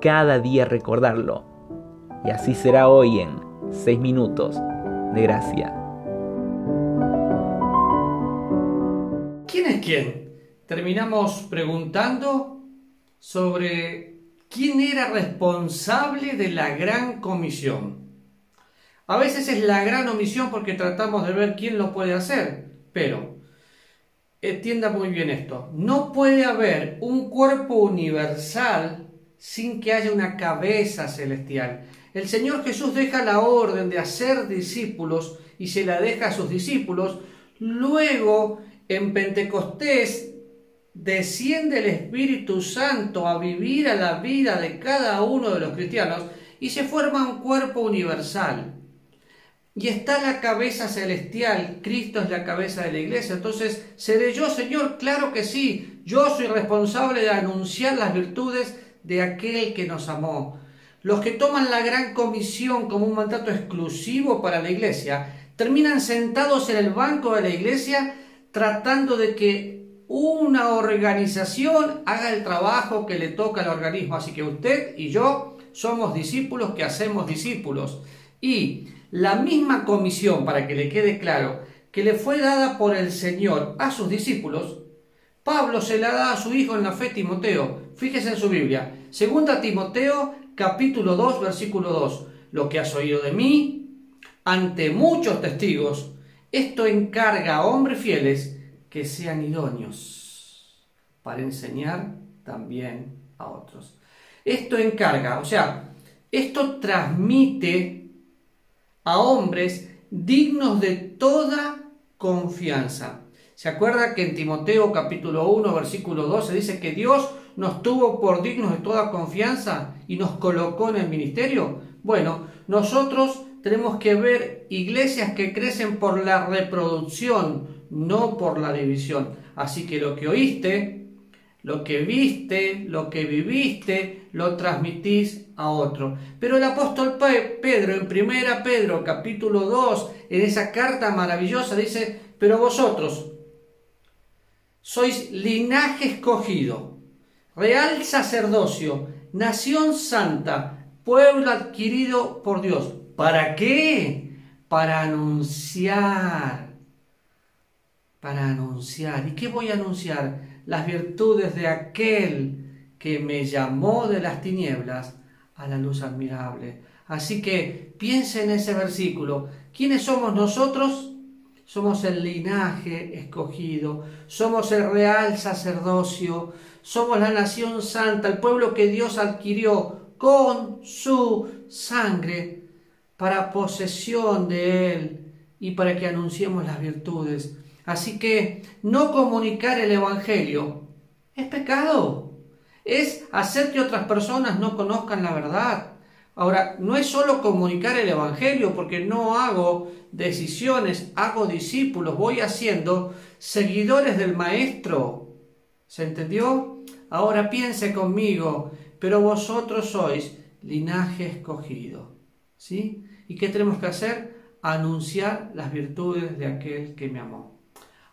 cada día recordarlo. Y así será hoy en 6 minutos de gracia. ¿Quién es quién? Terminamos preguntando sobre quién era responsable de la gran comisión. A veces es la gran omisión porque tratamos de ver quién lo puede hacer, pero entienda muy bien esto, no puede haber un cuerpo universal sin que haya una cabeza celestial. El Señor Jesús deja la orden de hacer discípulos y se la deja a sus discípulos. Luego, en Pentecostés, desciende el Espíritu Santo a vivir a la vida de cada uno de los cristianos y se forma un cuerpo universal. Y está la cabeza celestial, Cristo es la cabeza de la iglesia. Entonces, ¿seré yo, Señor? Claro que sí. Yo soy responsable de anunciar las virtudes de aquel que nos amó. Los que toman la gran comisión como un mandato exclusivo para la iglesia, terminan sentados en el banco de la iglesia tratando de que una organización haga el trabajo que le toca al organismo. Así que usted y yo somos discípulos que hacemos discípulos. Y la misma comisión, para que le quede claro, que le fue dada por el Señor a sus discípulos, Pablo se la da a su hijo en la fe Timoteo. Fíjese en su Biblia. Segunda Timoteo, capítulo 2, versículo 2. Lo que has oído de mí, ante muchos testigos, esto encarga a hombres fieles que sean idóneos para enseñar también a otros. Esto encarga, o sea, esto transmite a hombres dignos de toda confianza. ¿Se acuerda que en Timoteo capítulo 1 versículo 12 dice que Dios nos tuvo por dignos de toda confianza y nos colocó en el ministerio? Bueno, nosotros tenemos que ver iglesias que crecen por la reproducción, no por la división. Así que lo que oíste, lo que viste, lo que viviste, lo transmitís a otro. Pero el apóstol Pedro, en primera Pedro capítulo 2, en esa carta maravillosa, dice, pero vosotros, sois linaje escogido, real sacerdocio, nación santa, pueblo adquirido por Dios. ¿Para qué? Para anunciar. Para anunciar. ¿Y qué voy a anunciar? Las virtudes de aquel que me llamó de las tinieblas a la luz admirable. Así que piense en ese versículo. ¿Quiénes somos nosotros? Somos el linaje escogido, somos el real sacerdocio, somos la nación santa, el pueblo que Dios adquirió con su sangre para posesión de Él y para que anunciemos las virtudes. Así que no comunicar el Evangelio es pecado, es hacer que otras personas no conozcan la verdad, Ahora, no es solo comunicar el Evangelio, porque no hago decisiones, hago discípulos, voy haciendo seguidores del Maestro. ¿Se entendió? Ahora piense conmigo, pero vosotros sois linaje escogido. ¿Sí? ¿Y qué tenemos que hacer? Anunciar las virtudes de aquel que me amó.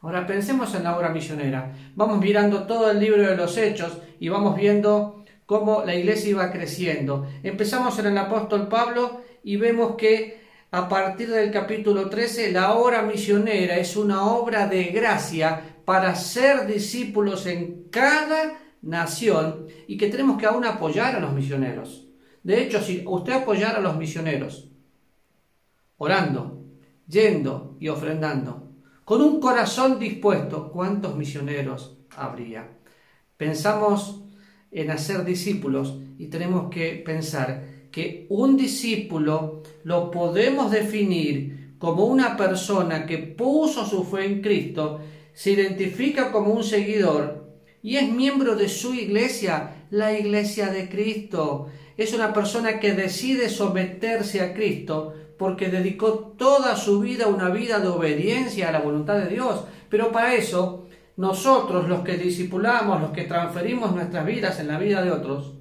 Ahora pensemos en la obra misionera. Vamos mirando todo el libro de los Hechos y vamos viendo cómo la iglesia iba creciendo. Empezamos en el apóstol Pablo y vemos que a partir del capítulo 13 la obra misionera es una obra de gracia para ser discípulos en cada nación y que tenemos que aún apoyar a los misioneros. De hecho, si usted apoyara a los misioneros, orando, yendo y ofrendando, con un corazón dispuesto, ¿cuántos misioneros habría? Pensamos en hacer discípulos y tenemos que pensar que un discípulo lo podemos definir como una persona que puso su fe en Cristo, se identifica como un seguidor y es miembro de su iglesia, la iglesia de Cristo. es una persona que decide someterse a Cristo porque dedicó toda su vida a una vida de obediencia a la voluntad de Dios. Pero para eso, nosotros los que discipulamos, los que transferimos nuestras vidas en la vida de otros,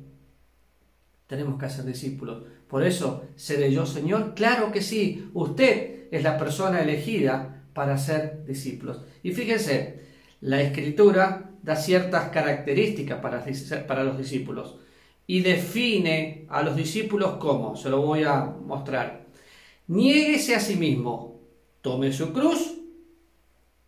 tenemos que ser discípulos. Por eso, ¿seré yo Señor? Claro que sí. Usted es la persona elegida para ser discípulos. Y fíjense, la escritura da ciertas características para, para los discípulos y define a los discípulos como, se lo voy a mostrar. Niéguese a sí mismo, tome su cruz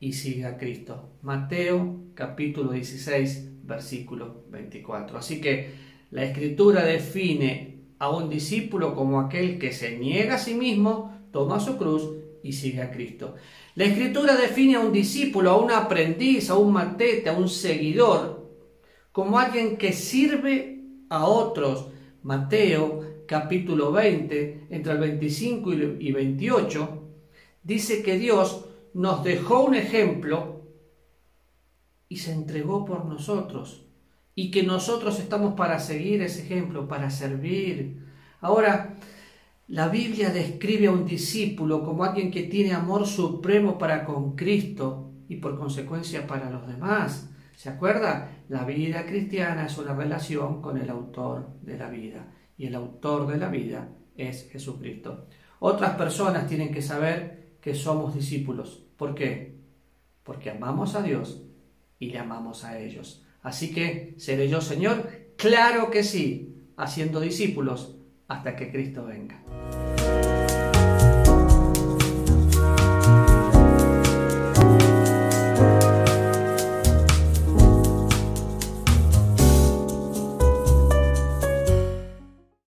y siga a Cristo. Mateo capítulo 16, versículo 24. Así que la escritura define a un discípulo como aquel que se niega a sí mismo, toma su cruz y sigue a Cristo. La escritura define a un discípulo, a un aprendiz, a un matete, a un seguidor, como alguien que sirve a otros. Mateo capítulo 20, entre el 25 y 28, dice que Dios nos dejó un ejemplo y se entregó por nosotros. Y que nosotros estamos para seguir ese ejemplo, para servir. Ahora, la Biblia describe a un discípulo como alguien que tiene amor supremo para con Cristo y por consecuencia para los demás. ¿Se acuerda? La vida cristiana es una relación con el autor de la vida y el autor de la vida es Jesucristo. Otras personas tienen que saber que somos discípulos. ¿Por qué? Porque amamos a Dios y le amamos a ellos. Así que, ¿seré yo Señor? Claro que sí, haciendo discípulos hasta que Cristo venga.